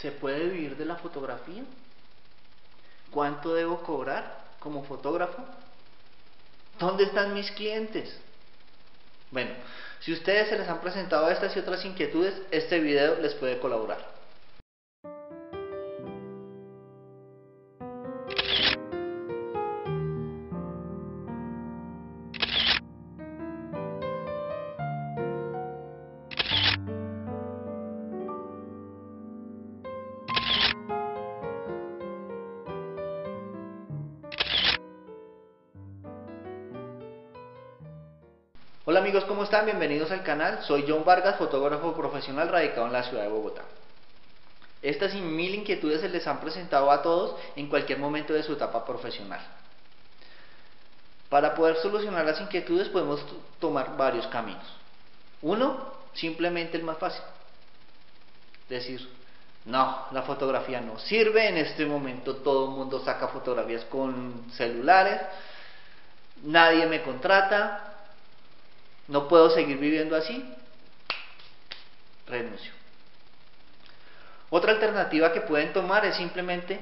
¿Se puede vivir de la fotografía? ¿Cuánto debo cobrar como fotógrafo? ¿Dónde están mis clientes? Bueno, si ustedes se les han presentado estas y otras inquietudes, este video les puede colaborar. Amigos, ¿cómo están? Bienvenidos al canal. Soy John Vargas, fotógrafo profesional radicado en la ciudad de Bogotá. Estas mil inquietudes se les han presentado a todos en cualquier momento de su etapa profesional. Para poder solucionar las inquietudes podemos tomar varios caminos. Uno, simplemente el más fácil. Decir, no, la fotografía no sirve, en este momento todo el mundo saca fotografías con celulares, nadie me contrata, no puedo seguir viviendo así, renuncio. Otra alternativa que pueden tomar es simplemente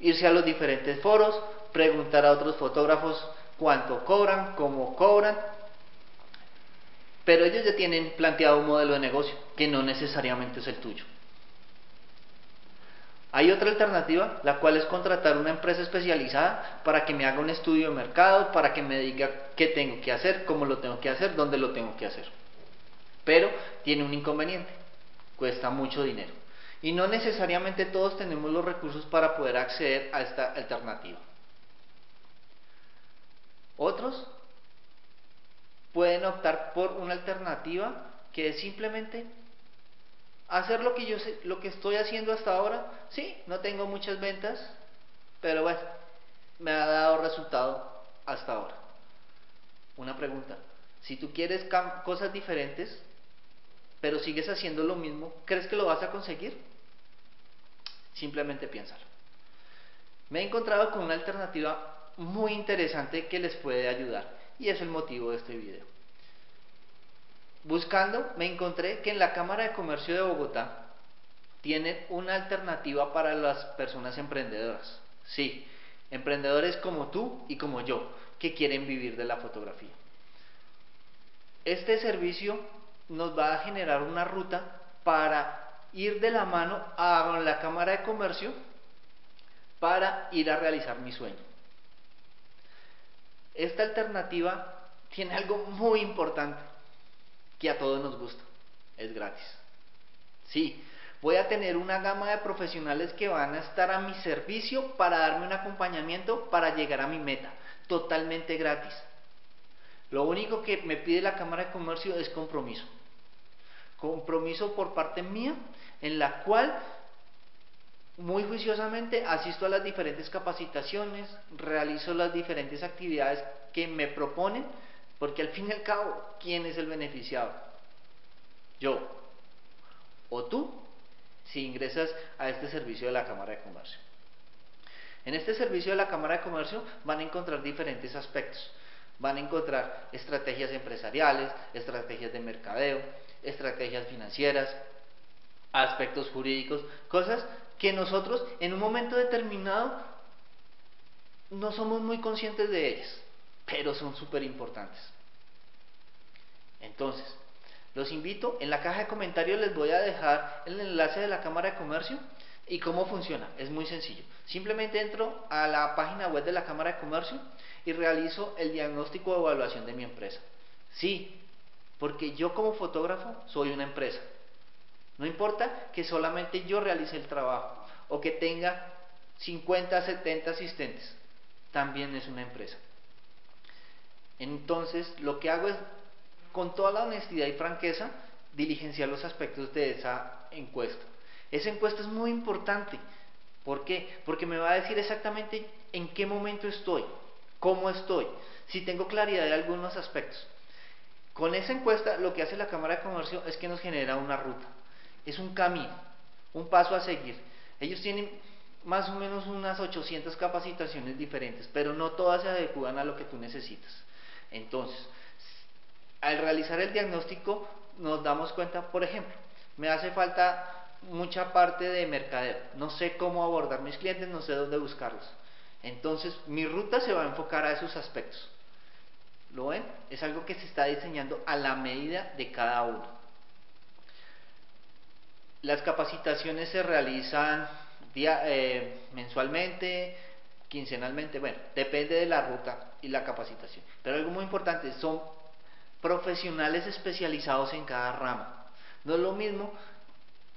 irse a los diferentes foros, preguntar a otros fotógrafos cuánto cobran, cómo cobran, pero ellos ya tienen planteado un modelo de negocio que no necesariamente es el tuyo. Hay otra alternativa, la cual es contratar una empresa especializada para que me haga un estudio de mercado, para que me diga qué tengo que hacer, cómo lo tengo que hacer, dónde lo tengo que hacer. Pero tiene un inconveniente, cuesta mucho dinero. Y no necesariamente todos tenemos los recursos para poder acceder a esta alternativa. Otros pueden optar por una alternativa que es simplemente hacer lo que yo sé, lo que estoy haciendo hasta ahora, sí, no tengo muchas ventas, pero bueno, me ha dado resultado hasta ahora. Una pregunta, si tú quieres cosas diferentes, pero sigues haciendo lo mismo, ¿crees que lo vas a conseguir? Simplemente piénsalo. Me he encontrado con una alternativa muy interesante que les puede ayudar y es el motivo de este video. Buscando, me encontré que en la Cámara de Comercio de Bogotá tienen una alternativa para las personas emprendedoras. Sí, emprendedores como tú y como yo, que quieren vivir de la fotografía. Este servicio nos va a generar una ruta para ir de la mano a la Cámara de Comercio para ir a realizar mi sueño. Esta alternativa tiene algo muy importante que a todos nos gusta. Es gratis. Sí, voy a tener una gama de profesionales que van a estar a mi servicio para darme un acompañamiento para llegar a mi meta, totalmente gratis. Lo único que me pide la Cámara de Comercio es compromiso. Compromiso por parte mía, en la cual muy juiciosamente asisto a las diferentes capacitaciones, realizo las diferentes actividades que me proponen porque al fin y al cabo, ¿quién es el beneficiado? Yo. O tú, si ingresas a este servicio de la Cámara de Comercio. En este servicio de la Cámara de Comercio van a encontrar diferentes aspectos. Van a encontrar estrategias empresariales, estrategias de mercadeo, estrategias financieras, aspectos jurídicos, cosas que nosotros en un momento determinado no somos muy conscientes de ellas pero son súper importantes. Entonces, los invito, en la caja de comentarios les voy a dejar el enlace de la Cámara de Comercio y cómo funciona. Es muy sencillo. Simplemente entro a la página web de la Cámara de Comercio y realizo el diagnóstico de evaluación de mi empresa. Sí, porque yo como fotógrafo soy una empresa. No importa que solamente yo realice el trabajo o que tenga 50, 70 asistentes, también es una empresa. Entonces, lo que hago es, con toda la honestidad y franqueza, diligenciar los aspectos de esa encuesta. Esa encuesta es muy importante. ¿Por qué? Porque me va a decir exactamente en qué momento estoy, cómo estoy, si tengo claridad de algunos aspectos. Con esa encuesta lo que hace la Cámara de Comercio es que nos genera una ruta, es un camino, un paso a seguir. Ellos tienen más o menos unas 800 capacitaciones diferentes, pero no todas se adecuan a lo que tú necesitas. Entonces, al realizar el diagnóstico nos damos cuenta, por ejemplo, me hace falta mucha parte de mercadeo. No sé cómo abordar mis clientes, no sé dónde buscarlos. Entonces, mi ruta se va a enfocar a esos aspectos. ¿Lo ven? Es algo que se está diseñando a la medida de cada uno. Las capacitaciones se realizan eh, mensualmente, quincenalmente, bueno, depende de la ruta y la capacitación. Pero algo muy importante, son profesionales especializados en cada rama. No es lo mismo,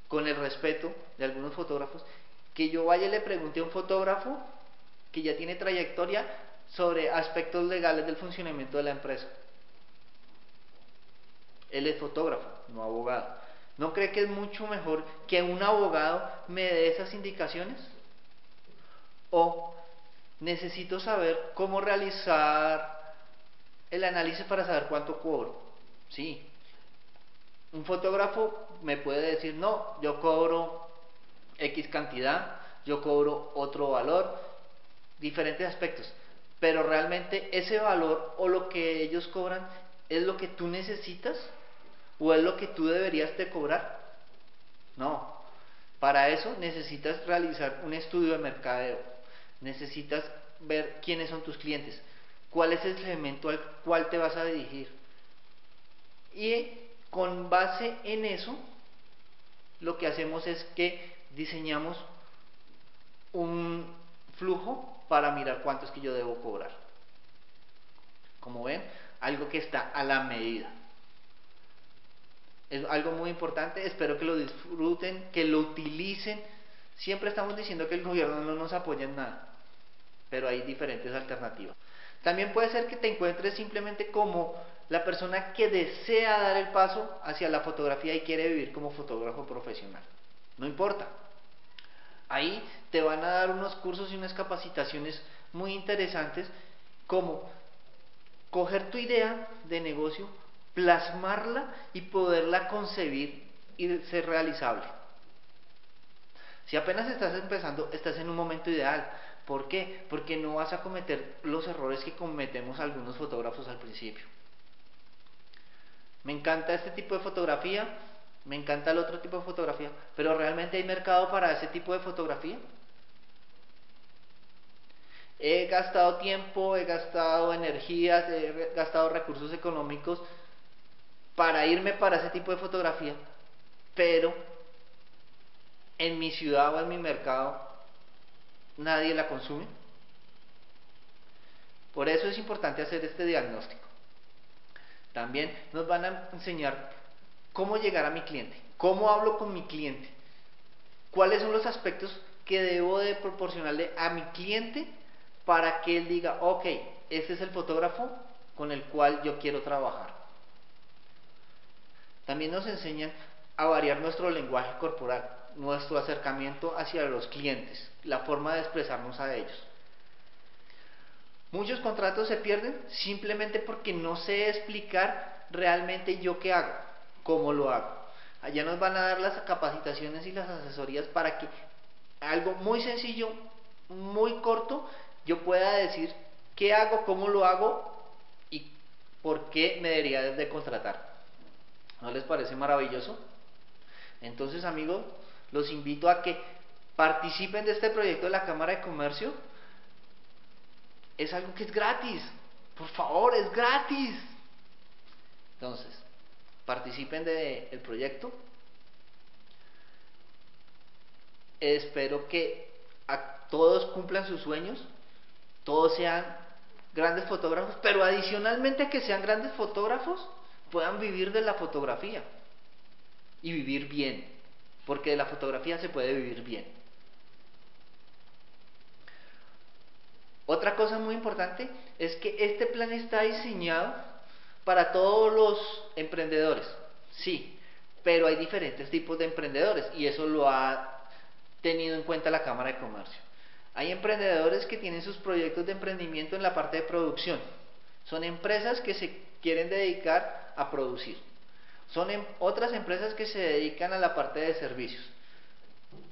con el respeto de algunos fotógrafos, que yo vaya y le pregunte a un fotógrafo que ya tiene trayectoria sobre aspectos legales del funcionamiento de la empresa. Él es fotógrafo, no abogado. ¿No cree que es mucho mejor que un abogado me dé esas indicaciones? ¿O necesito saber cómo realizar el análisis para saber cuánto cobro? Sí. Un fotógrafo me puede decir, no, yo cobro X cantidad, yo cobro otro valor, diferentes aspectos. Pero realmente ese valor o lo que ellos cobran es lo que tú necesitas o es lo que tú deberías de cobrar. No. Para eso necesitas realizar un estudio de mercadeo. Necesitas ver quiénes son tus clientes, cuál es el segmento al cual te vas a dirigir. Y con base en eso, lo que hacemos es que diseñamos un flujo para mirar cuánto es que yo debo cobrar. Como ven, algo que está a la medida. Es algo muy importante, espero que lo disfruten, que lo utilicen. Siempre estamos diciendo que el gobierno no nos apoya en nada, pero hay diferentes alternativas. También puede ser que te encuentres simplemente como la persona que desea dar el paso hacia la fotografía y quiere vivir como fotógrafo profesional. No importa. Ahí te van a dar unos cursos y unas capacitaciones muy interesantes como coger tu idea de negocio, plasmarla y poderla concebir y ser realizable. Si apenas estás empezando, estás en un momento ideal. ¿Por qué? Porque no vas a cometer los errores que cometemos algunos fotógrafos al principio. Me encanta este tipo de fotografía, me encanta el otro tipo de fotografía, pero ¿realmente hay mercado para ese tipo de fotografía? He gastado tiempo, he gastado energías, he gastado recursos económicos para irme para ese tipo de fotografía, pero en mi ciudad o en mi mercado nadie la consume. Por eso es importante hacer este diagnóstico. También nos van a enseñar cómo llegar a mi cliente, cómo hablo con mi cliente, cuáles son los aspectos que debo de proporcionarle a mi cliente para que él diga, ok, este es el fotógrafo con el cual yo quiero trabajar. También nos enseñan a variar nuestro lenguaje corporal, nuestro acercamiento hacia los clientes, la forma de expresarnos a ellos. Muchos contratos se pierden simplemente porque no sé explicar realmente yo qué hago, cómo lo hago. Allá nos van a dar las capacitaciones y las asesorías para que algo muy sencillo, muy corto, yo pueda decir qué hago, cómo lo hago y por qué me debería de contratar. ¿No les parece maravilloso? Entonces, amigos, los invito a que participen de este proyecto de la Cámara de Comercio es algo que es gratis. Por favor, es gratis. Entonces, participen del proyecto. Espero que a todos cumplan sus sueños, todos sean grandes fotógrafos, pero adicionalmente que sean grandes fotógrafos, puedan vivir de la fotografía y vivir bien, porque de la fotografía se puede vivir bien. Otra cosa muy importante es que este plan está diseñado para todos los emprendedores, sí, pero hay diferentes tipos de emprendedores y eso lo ha tenido en cuenta la Cámara de Comercio. Hay emprendedores que tienen sus proyectos de emprendimiento en la parte de producción. Son empresas que se quieren dedicar a producir. Son em, otras empresas que se dedican a la parte de servicios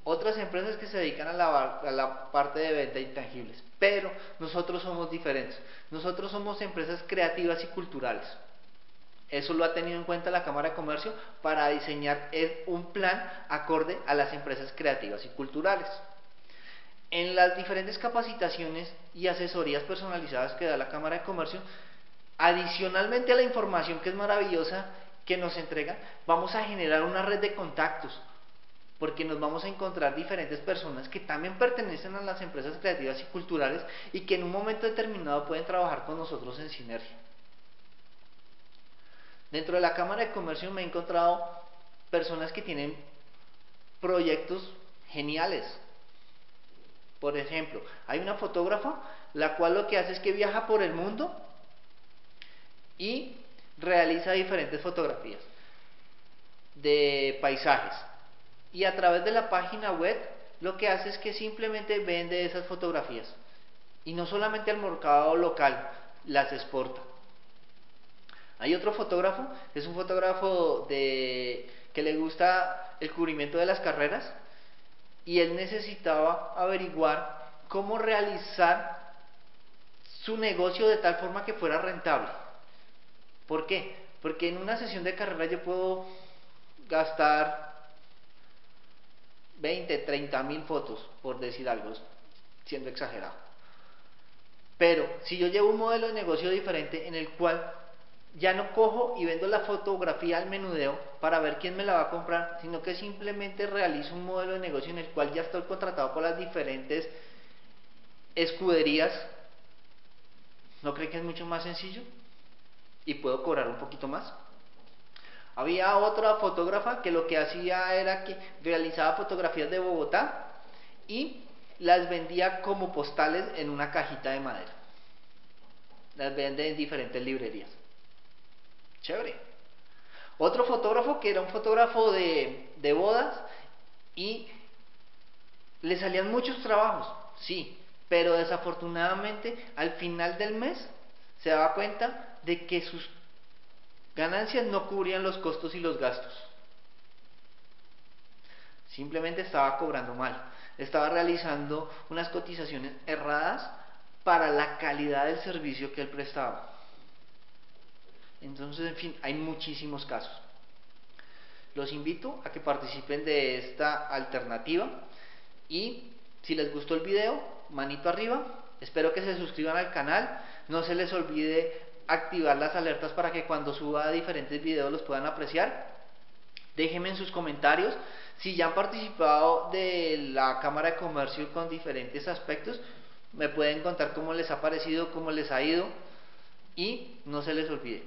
otras empresas que se dedican a la, parte de venta de intangibles, pero nosotros somos diferentes. Nosotros somos empresas creativas y culturales. Eso lo ha tenido en cuenta la Cámara de Comercio para diseñar un plan acorde a las empresas creativas y culturales. En las diferentes capacitaciones y asesorías personalizadas que da la Cámara de Comercio, adicionalmente a la información que es maravillosa que nos entrega, vamos a generar una red de contactos, porque nos vamos a encontrar diferentes personas que también pertenecen a las empresas creativas y culturales y que en un momento determinado pueden trabajar con nosotros en sinergia. Dentro de la Cámara de Comercio me he encontrado personas que tienen proyectos geniales. Por ejemplo, hay una fotógrafa la cual lo que hace es que viaja por el mundo y realiza diferentes fotografías de paisajes. Y a través de la página web lo que hace es que simplemente vende esas fotografías. Y no solamente al mercado local, las exporta. Hay otro fotógrafo, es un fotógrafo de, que le gusta el cubrimiento de las carreras y él necesitaba averiguar cómo realizar su negocio de tal forma que fuera rentable. ¿Por qué? Porque en una sesión de carrera yo puedo gastar 20, 30 mil fotos, por decir algo, siendo exagerado. Pero si yo llevo un modelo de negocio diferente en el cual ya no cojo y vendo la fotografía al menudeo para ver quién me la va a comprar, sino que simplemente realizo un modelo de negocio en el cual ya estoy contratado por las diferentes escuderías. ¿No cree que es mucho más sencillo? Y puedo cobrar un poquito más. Había otra fotógrafa que lo que hacía era que realizaba fotografías de Bogotá y las vendía como postales en una cajita de madera. Las vende en diferentes librerías. Chévere. Otro fotógrafo que era un fotógrafo de, de bodas y le salían muchos trabajos, sí, pero desafortunadamente al final del mes se daba cuenta de que sus ganancias no cubrían los costos y los gastos. Simplemente estaba cobrando mal, estaba realizando unas cotizaciones erradas para la calidad del servicio que él prestaba. Entonces, en fin, hay muchísimos casos. Los invito a que participen de esta alternativa y si les gustó el video, manito arriba. Espero que se suscriban al canal. No se les olvide activar las alertas para que cuando suba diferentes videos los puedan apreciar. Déjenme en sus comentarios si ya han participado de la Cámara de Comercio con diferentes aspectos. Me pueden contar cómo les ha parecido, cómo les ha ido. Y no se les olvide,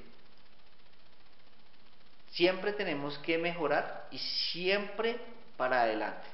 Siempre tenemos que mejorar y siempre para adelante.